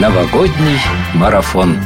Новогодний марафон.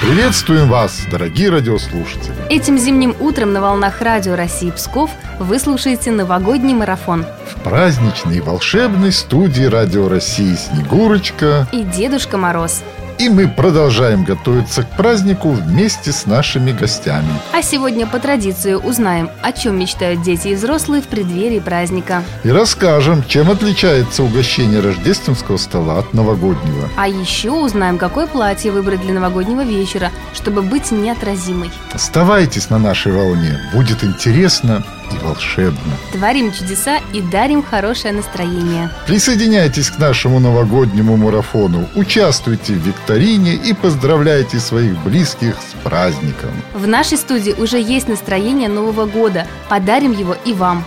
Приветствуем вас, дорогие радиослушатели! Этим зимним утром на волнах радио России Псков вы слушаете новогодний марафон. В праздничной и волшебной студии Радио России Снегурочка И Дедушка Мороз. И мы продолжаем готовиться к празднику вместе с нашими гостями. А сегодня по традиции узнаем, о чем мечтают дети и взрослые в преддверии праздника. И расскажем, чем отличается угощение рождественского стола от новогоднего. А еще узнаем, какое платье выбрать для новогоднего вечера, чтобы быть неотразимой. Оставайтесь на нашей волне, будет интересно и волшебно. Творим чудеса и дарим хорошее настроение. Присоединяйтесь к нашему новогоднему марафону, участвуйте в викторине и поздравляйте своих близких с праздником. В нашей студии уже есть настроение Нового года. Подарим его и вам.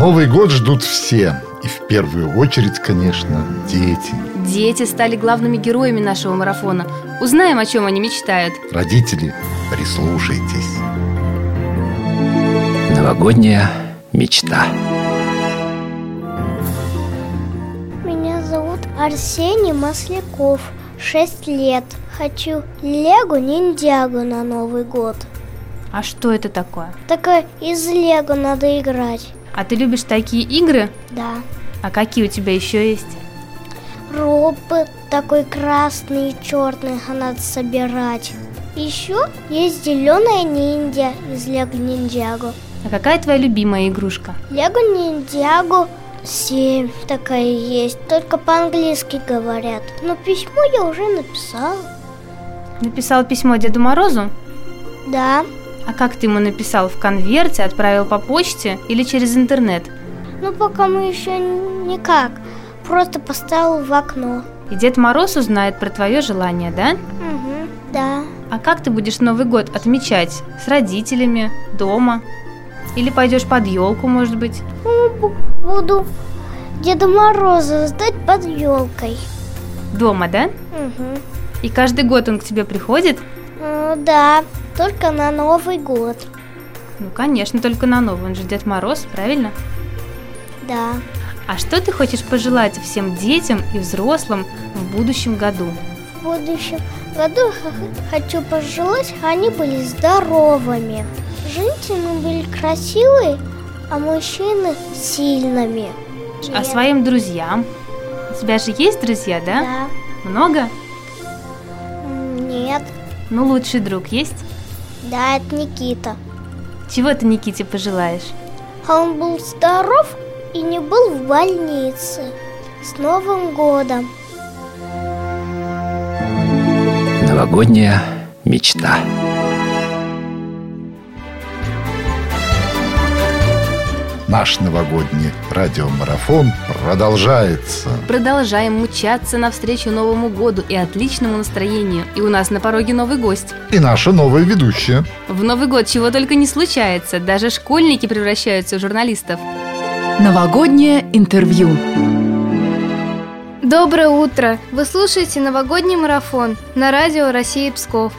Новый год ждут все. И в первую очередь, конечно, дети. Дети стали главными героями нашего марафона. Узнаем, о чем они мечтают. Родители, прислушайтесь. Новогодняя мечта. Меня зовут Арсений Масляков, 6 лет. Хочу Лего Ниндзягу на Новый год. А что это такое? Такое из Лего надо играть. А ты любишь такие игры? Да. А какие у тебя еще есть? Робот такой красный и черный, а надо собирать. Еще есть зеленая ниндзя из Лего Ниндзягу. А какая твоя любимая игрушка? Лего Ниндзягу 7 такая есть, только по-английски говорят. Но письмо я уже написала. Написал письмо Деду Морозу? Да, А как ты ему написал? В конверте, отправил по почте или через интернет? но пока мы еще никак. Просто поставил в окно. И Дед Мороз узнает про твое желание, да? Угу, да. А как ты будешь Новый год отмечать? С родителями? Дома? Или пойдешь под елку, может быть? Ну, бу- Буду Деда Мороза ждать под елкой. Дома, да? Угу. И каждый год он к тебе приходит? да, только на Новый год. Ну, конечно, только на Новый. Он же Дед Мороз, правильно? Да. А что ты хочешь пожелать всем детям и взрослым в будущем году? В будущем году хочу пожелать, они были здоровыми. Женщины были красивые, а мужчины сильными. А своим друзьям? У тебя же есть друзья, да? Да. Много? Нет. Ну, лучший друг есть? Да, это Никита. Чего ты Никите пожелаешь? А он был здоров и не был в больнице. С Новым годом! Новогодняя мечта. Наш новогодний радиомарафон продолжается. Продолжаем мчаться навстречу Новому году и отличному настроению. И у нас на пороге новый гость. И наша новая ведущая. В Новый год чего только не случается. Даже школьники превращаются в журналистов. Новогоднее интервью. Доброе утро! Вы слушаете новогодний марафон на радио России Псков.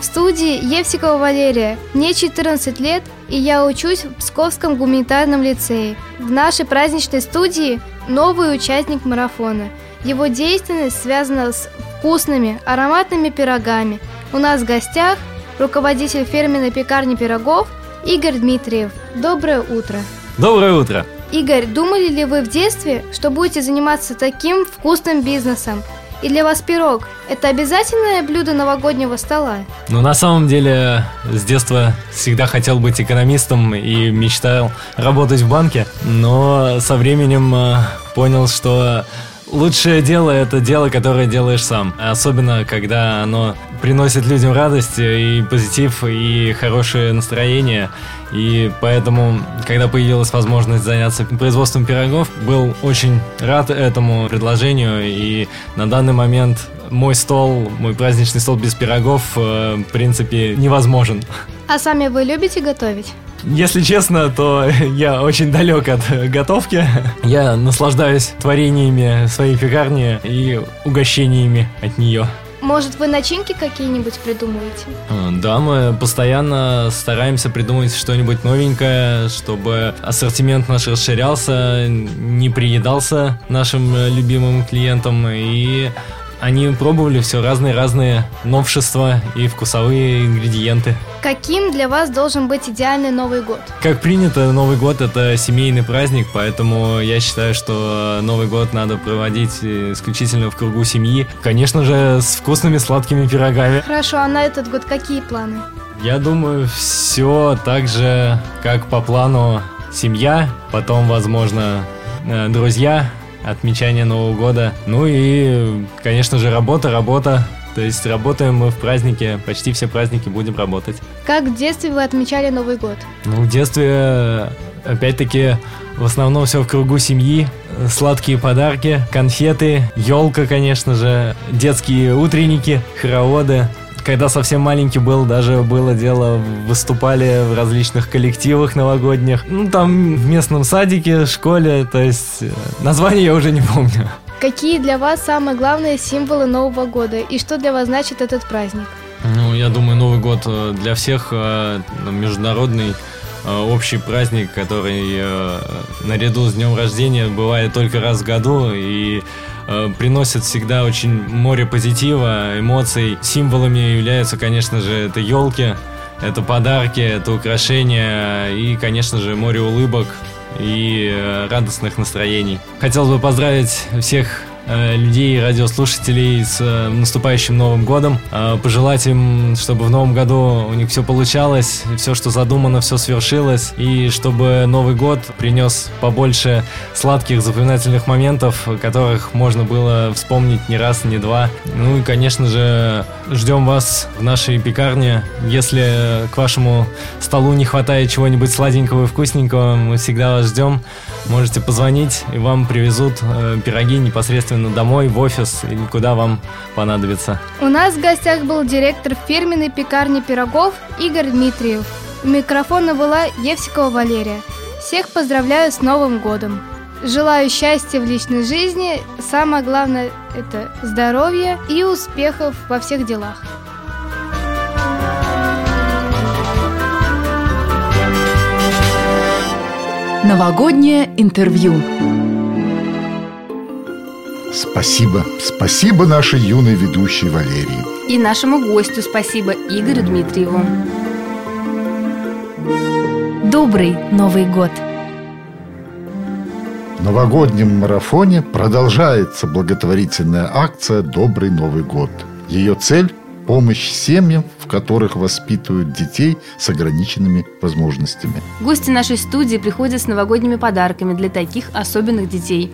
В студии Евсикова Валерия. Мне 14 лет, и я учусь в Псковском гуманитарном лицее. В нашей праздничной студии новый участник марафона. Его деятельность связана с вкусными, ароматными пирогами. У нас в гостях руководитель фирменной пекарни пирогов Игорь Дмитриев. Доброе утро! Доброе утро! Игорь, думали ли вы в детстве, что будете заниматься таким вкусным бизнесом? И для вас пирог – это обязательное блюдо новогоднего стола? Ну, на самом деле, с детства всегда хотел быть экономистом и мечтал работать в банке, но со временем э, понял, что лучшее дело – это дело, которое делаешь сам. Особенно, когда оно приносит людям радость и позитив, и хорошее настроение. И поэтому, когда появилась возможность заняться производством пирогов, был очень рад этому предложению. И на данный момент мой стол, мой праздничный стол без пирогов, э, в принципе, невозможен. А сами вы любите готовить? Если честно, то я очень далек от готовки. Я наслаждаюсь творениями своей пекарни и угощениями от нее. Может, вы начинки какие-нибудь придумаете? Э, Да, мы постоянно стараемся придумать что-нибудь новенькое, чтобы ассортимент наш расширялся, не приедался нашим э, любимым клиентам, и они пробовали все разные-разные новшества и вкусовые ингредиенты. Каким для вас должен быть идеальный Новый год? Как принято, Новый год это семейный праздник, поэтому я считаю, что Новый год надо проводить исключительно в кругу семьи. Конечно же, с вкусными сладкими пирогами. Хорошо, а на этот год какие планы? Я думаю, все так же, как по плану семья, потом, возможно, э, друзья, отмечание Нового года. Ну и, конечно же, работа, работа. То есть работаем мы в празднике, почти все праздники будем работать. Как в детстве вы отмечали Новый год? Ну, в детстве, опять-таки, в основном все в кругу семьи. Сладкие подарки, конфеты, елка, конечно же, детские утренники, хороводы. Когда совсем маленький был, даже было дело, выступали в различных коллективах новогодних. Ну, там в местном садике, школе, то есть э, название я уже не помню. Какие для вас самые главные символы Нового года и что для вас значит этот праздник? Ну, я думаю, Новый год э, для всех э, международный общий праздник, который наряду с днем рождения бывает только раз в году и э, приносит всегда очень море позитива, эмоций. Символами являются, конечно же, это елки, это подарки, это украшения и, конечно же, море улыбок и э, радостных настроений. Хотелось бы поздравить всех людей, радиослушателей с э, наступающим Новым годом. Э, Пожелать им, чтобы в Новом году у них все получалось, все, что задумано, все свершилось, и чтобы Новый год принес побольше сладких, запоминательных моментов, которых можно было вспомнить не раз, не два. Ну и, конечно же, ждем вас в нашей пекарне. Если к вашему столу не хватает чего-нибудь сладенького и вкусненького, мы всегда вас ждем. Можете позвонить, и вам привезут э, пироги непосредственно домой, в офис, или куда вам понадобится. У нас в гостях был директор фирменной пекарни пирогов Игорь Дмитриев. У микрофона была Евсикова Валерия. Всех поздравляю с Новым годом! Желаю счастья в личной жизни, самое главное это здоровье и успехов во всех делах. Новогоднее интервью. Спасибо, спасибо нашей юной ведущей Валерии. И нашему гостю спасибо Игорю Дмитриеву. Добрый Новый год! В новогоднем марафоне продолжается благотворительная акция «Добрый Новый год». Ее цель – помощь семьям, в которых воспитывают детей с ограниченными возможностями. Гости нашей студии приходят с новогодними подарками для таких особенных детей.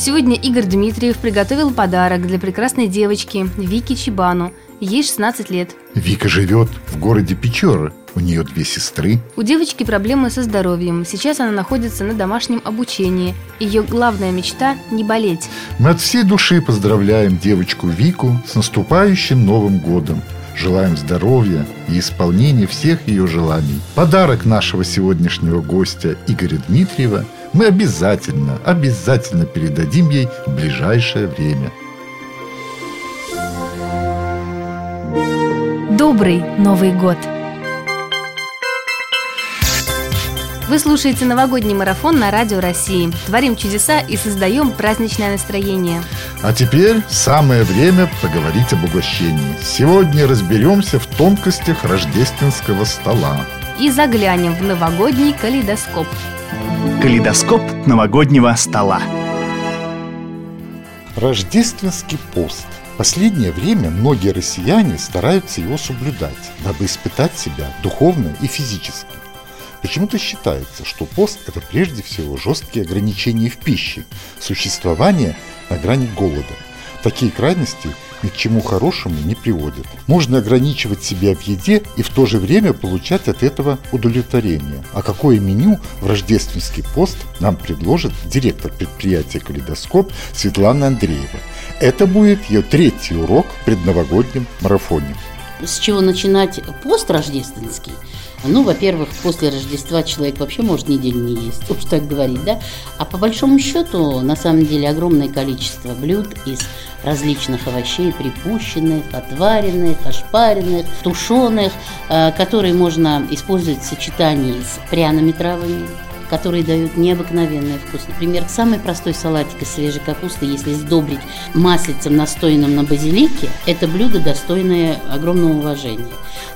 Сегодня Игорь Дмитриев приготовил подарок для прекрасной девочки Вики Чебану. Ей 16 лет. Вика живет в городе Печоры. У нее две сестры. У девочки проблемы со здоровьем. Сейчас она находится на домашнем обучении. Ее главная мечта – не болеть. Мы от всей души поздравляем девочку Вику с наступающим Новым годом. Желаем здоровья и исполнения всех ее желаний. Подарок нашего сегодняшнего гостя Игоря Дмитриева мы обязательно, обязательно передадим ей в ближайшее время. Добрый Новый год! Вы слушаете новогодний марафон на Радио России. Творим чудеса и создаем праздничное настроение. А теперь самое время поговорить об угощении. Сегодня разберемся в тонкостях рождественского стола. И заглянем в новогодний калейдоскоп. Калейдоскоп новогоднего стола. Рождественский пост. В последнее время многие россияне стараются его соблюдать, дабы испытать себя духовно и физически. Почему-то считается, что пост – это прежде всего жесткие ограничения в пище, существование на грани голода. Такие крайности ни к чему хорошему не приводят. Можно ограничивать себя в еде и в то же время получать от этого удовлетворение. А какое меню в рождественский пост нам предложит директор предприятия «Калейдоскоп» Светлана Андреева. Это будет ее третий урок в предновогоднем марафоне. С чего начинать пост рождественский? Ну, во-первых, после Рождества человек вообще может неделю не есть, уж так говорить, да? А по большому счету, на самом деле, огромное количество блюд из различных овощей, припущенных, отваренных, ошпаренных, тушеных, э, которые можно использовать в сочетании с пряными травами, которые дают необыкновенный вкус. Например, самый простой салатик из свежей капусты, если сдобрить маслицем, настоянным на базилике, это блюдо достойное огромного уважения.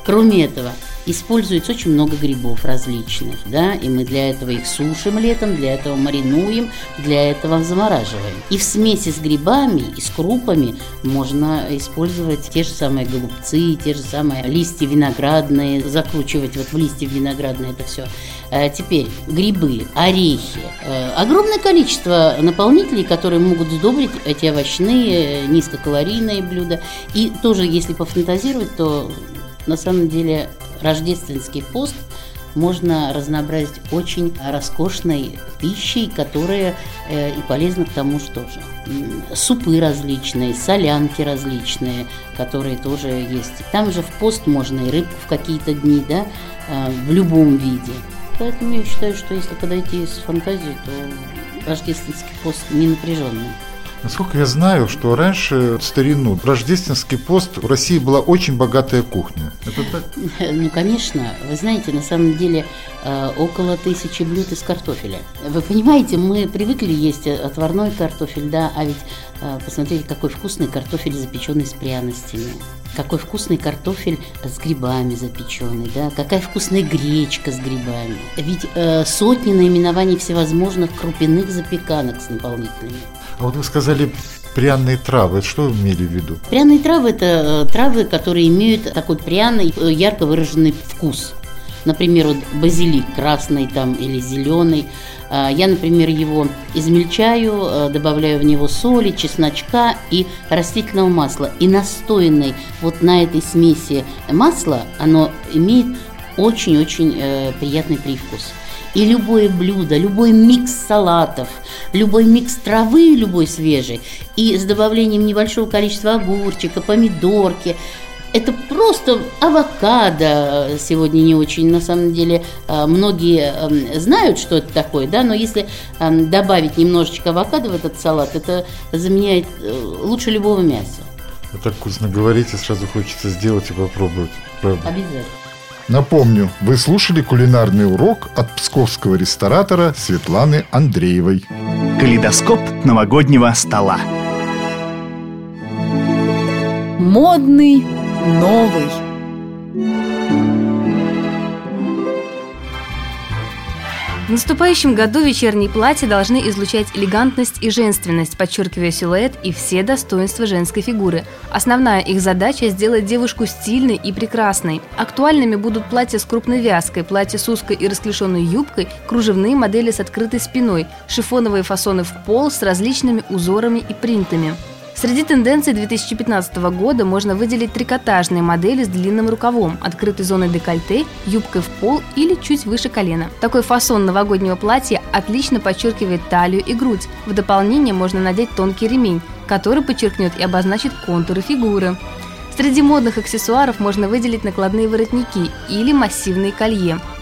Кроме этого, используется очень много грибов различных, да, и мы для этого их сушим летом, для этого маринуем, для этого замораживаем. И в смеси с грибами и с крупами можно использовать те же самые голубцы, те же самые листья виноградные, закручивать вот в листья виноградные это все. А теперь грибы, орехи, э, огромное количество наполнителей, которые могут сдобрить эти овощные, низкокалорийные блюда. И тоже, если пофантазировать, то на самом деле рождественский пост можно разнообразить очень роскошной пищей, которая э, и полезна к тому же тоже. Супы различные, солянки различные, которые тоже есть. Там же в пост можно и рыбку в какие-то дни, да, э, в любом виде. Поэтому я считаю, что если подойти с фантазией, то рождественский пост не напряженный. Насколько я знаю, что раньше, в старину, рождественский пост в России была очень богатая кухня. Это так? Ну, конечно. Вы знаете, на самом деле э, около тысячи блюд из картофеля. Вы понимаете, мы привыкли есть отварной картофель, да, а ведь э, посмотрите, какой вкусный картофель, запеченный с пряностями. Какой вкусный картофель с грибами запеченный, да, какая вкусная гречка с грибами. Ведь э, сотни наименований всевозможных крупяных запеканок с наполнителями. А вот вы сказали пряные травы. Что вы имели в виду? Пряные травы – это э, травы, которые имеют такой пряный, э, ярко выраженный вкус. Например, вот базилик красный там или зеленый. А, я, например, его измельчаю, э, добавляю в него соли, чесночка и растительного масла. И настоянный вот на этой смеси масла, оно имеет очень-очень приятный привкус. И любое блюдо, любой микс салатов, любой микс травы, любой свежий, и с добавлением небольшого количества огурчика, помидорки, это просто авокадо сегодня не очень, на самом деле, э, многие эм, знают, что это такое, да, но если эм, добавить немножечко авокадо в этот салат, это заменяет э, лучше любого мяса. Вы так вкусно говорите, сразу хочется сделать и попробовать, правда. Обязательно. Напомню, вы слушали кулинарный урок от псковского ресторатора Светланы Андреевой. Калейдоскоп новогоднего стола. Модный новый. В наступающем году вечерние платья должны излучать элегантность и женственность, подчеркивая силуэт и все достоинства женской фигуры. Основная их задача – сделать девушку стильной и прекрасной. Актуальными будут платья с крупной вязкой, платья с узкой и расклешенной юбкой, кружевные модели с открытой спиной, шифоновые фасоны в пол с различными узорами и принтами. Среди тенденций 2015 года можно выделить трикотажные модели с длинным рукавом, открытой зоной декольте, юбкой в пол или чуть выше колена. Такой фасон новогоднего платья отлично подчеркивает талию и грудь. В дополнение можно надеть тонкий ремень, который подчеркнет и обозначит контуры фигуры. Среди модных аксессуаров можно выделить накладные воротники или массивные колье –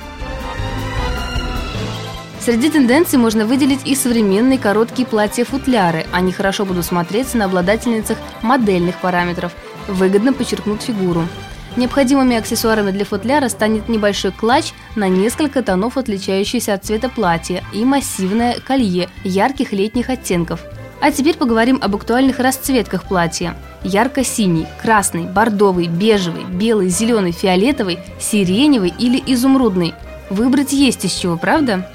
Среди тенденций можно выделить и современные короткие платья-футляры. Они хорошо будут смотреться на обладательницах модельных параметров, выгодно подчеркнут фигуру. Необходимыми аксессуарами для футляра станет небольшой клатч на несколько тонов, отличающийся от цвета платья, и массивное колье ярких летних оттенков. А теперь поговорим об актуальных расцветках платья. Ярко-синий, красный, бордовый, бежевый, белый, зеленый, фиолетовый, сиреневый или изумрудный. Выбрать есть из чего, правда?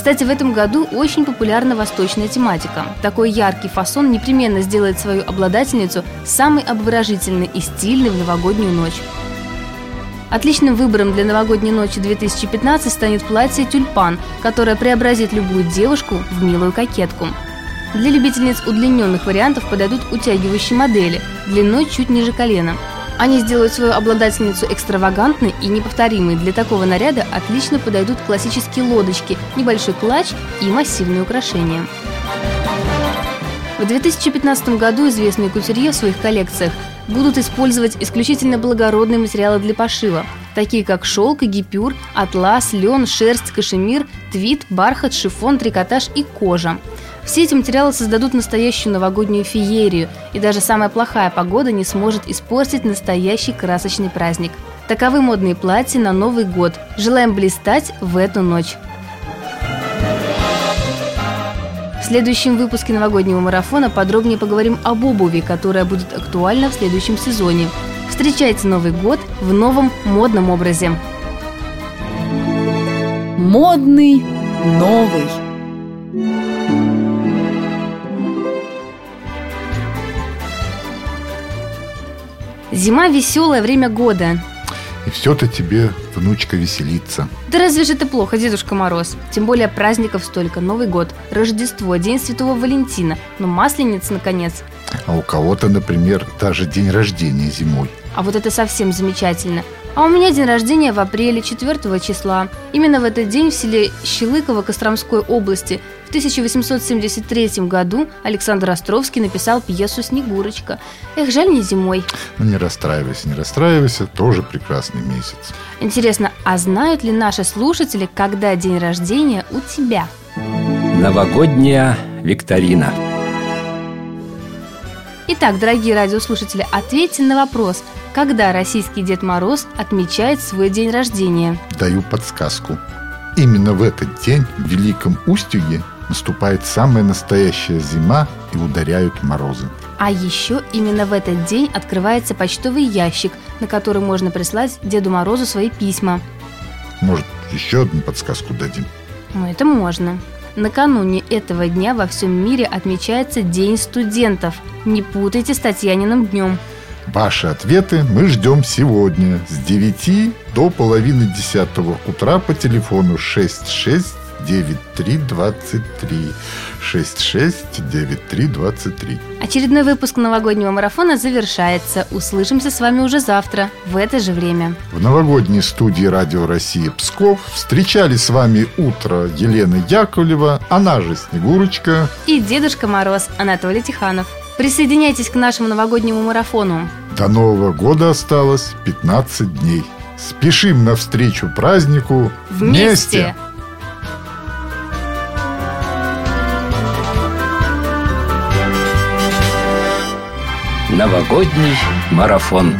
Кстати, в этом году очень популярна восточная тематика. Такой яркий фасон непременно сделает свою обладательницу самой обворожительной и стильной в новогоднюю ночь. Отличным выбором для новогодней ночи 2015 станет платье «Тюльпан», которое преобразит любую девушку в милую кокетку. Для любительниц удлиненных вариантов подойдут утягивающие модели, длиной чуть ниже колена – они сделают свою обладательницу экстравагантной и неповторимой. Для такого наряда отлично подойдут классические лодочки, небольшой клатч и массивные украшения. В 2015 году известный кутюрье в своих коллекциях будут использовать исключительно благородные материалы для пошива, такие как шелк, гипюр, атлас, лен, шерсть, кашемир, твит, бархат, шифон, трикотаж и кожа. Все эти материалы создадут настоящую новогоднюю феерию, и даже самая плохая погода не сможет испортить настоящий красочный праздник. Таковы модные платья на Новый год. Желаем блистать в эту ночь. В следующем выпуске новогоднего марафона подробнее поговорим об обуви, которая будет актуальна в следующем сезоне. Встречайте Новый год в новом модном образе. Модный новый. Зима – веселое время года. И все-то тебе, внучка, веселится. Да разве же это плохо, Дедушка Мороз? Тем более праздников столько. Новый год, Рождество, День Святого Валентина. Ну, Масленица, наконец. А у кого-то, например, даже день рождения зимой. А вот это совсем замечательно. А у меня день рождения в апреле 4 числа. Именно в этот день в селе Щелыково Костромской области в 1873 году Александр Островский написал пьесу «Снегурочка». Эх, жаль не зимой. Ну не расстраивайся, не расстраивайся, тоже прекрасный месяц. Интересно, а знают ли наши слушатели, когда день рождения у тебя? Новогодняя викторина. Итак, дорогие радиослушатели, ответьте на вопрос, когда российский Дед Мороз отмечает свой день рождения? Даю подсказку. Именно в этот день в Великом Устюге наступает самая настоящая зима и ударяют морозы. А еще именно в этот день открывается почтовый ящик, на который можно прислать Деду Морозу свои письма. Может, еще одну подсказку дадим? Ну, это можно. Накануне этого дня во всем мире отмечается День студентов. Не путайте с Татьяниным днем. Ваши ответы мы ждем сегодня с 9 до половины 10 утра по телефону 66 9323 669323. Очередной выпуск новогоднего марафона завершается. Услышимся с вами уже завтра, в это же время. В новогодней студии Радио России Псков встречали с вами утро Елена Яковлева, она же Снегурочка и Дедушка Мороз Анатолий Тиханов. Присоединяйтесь к нашему новогоднему марафону. До Нового года осталось 15 дней. Спешим навстречу празднику вместе. вместе. Новогодний марафон.